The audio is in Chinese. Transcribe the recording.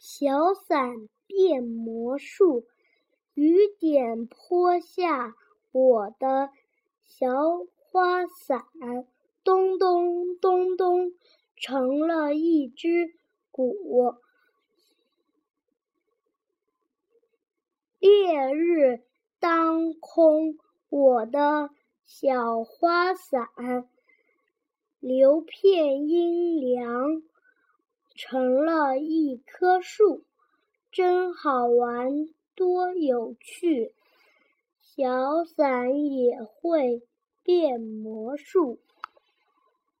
小伞变魔术，雨点泼下我的小花伞，咚咚咚咚，成了一只鼓。烈日当空，我的小花伞，留片阴凉。成了一棵树，真好玩，多有趣！小伞也会变魔术。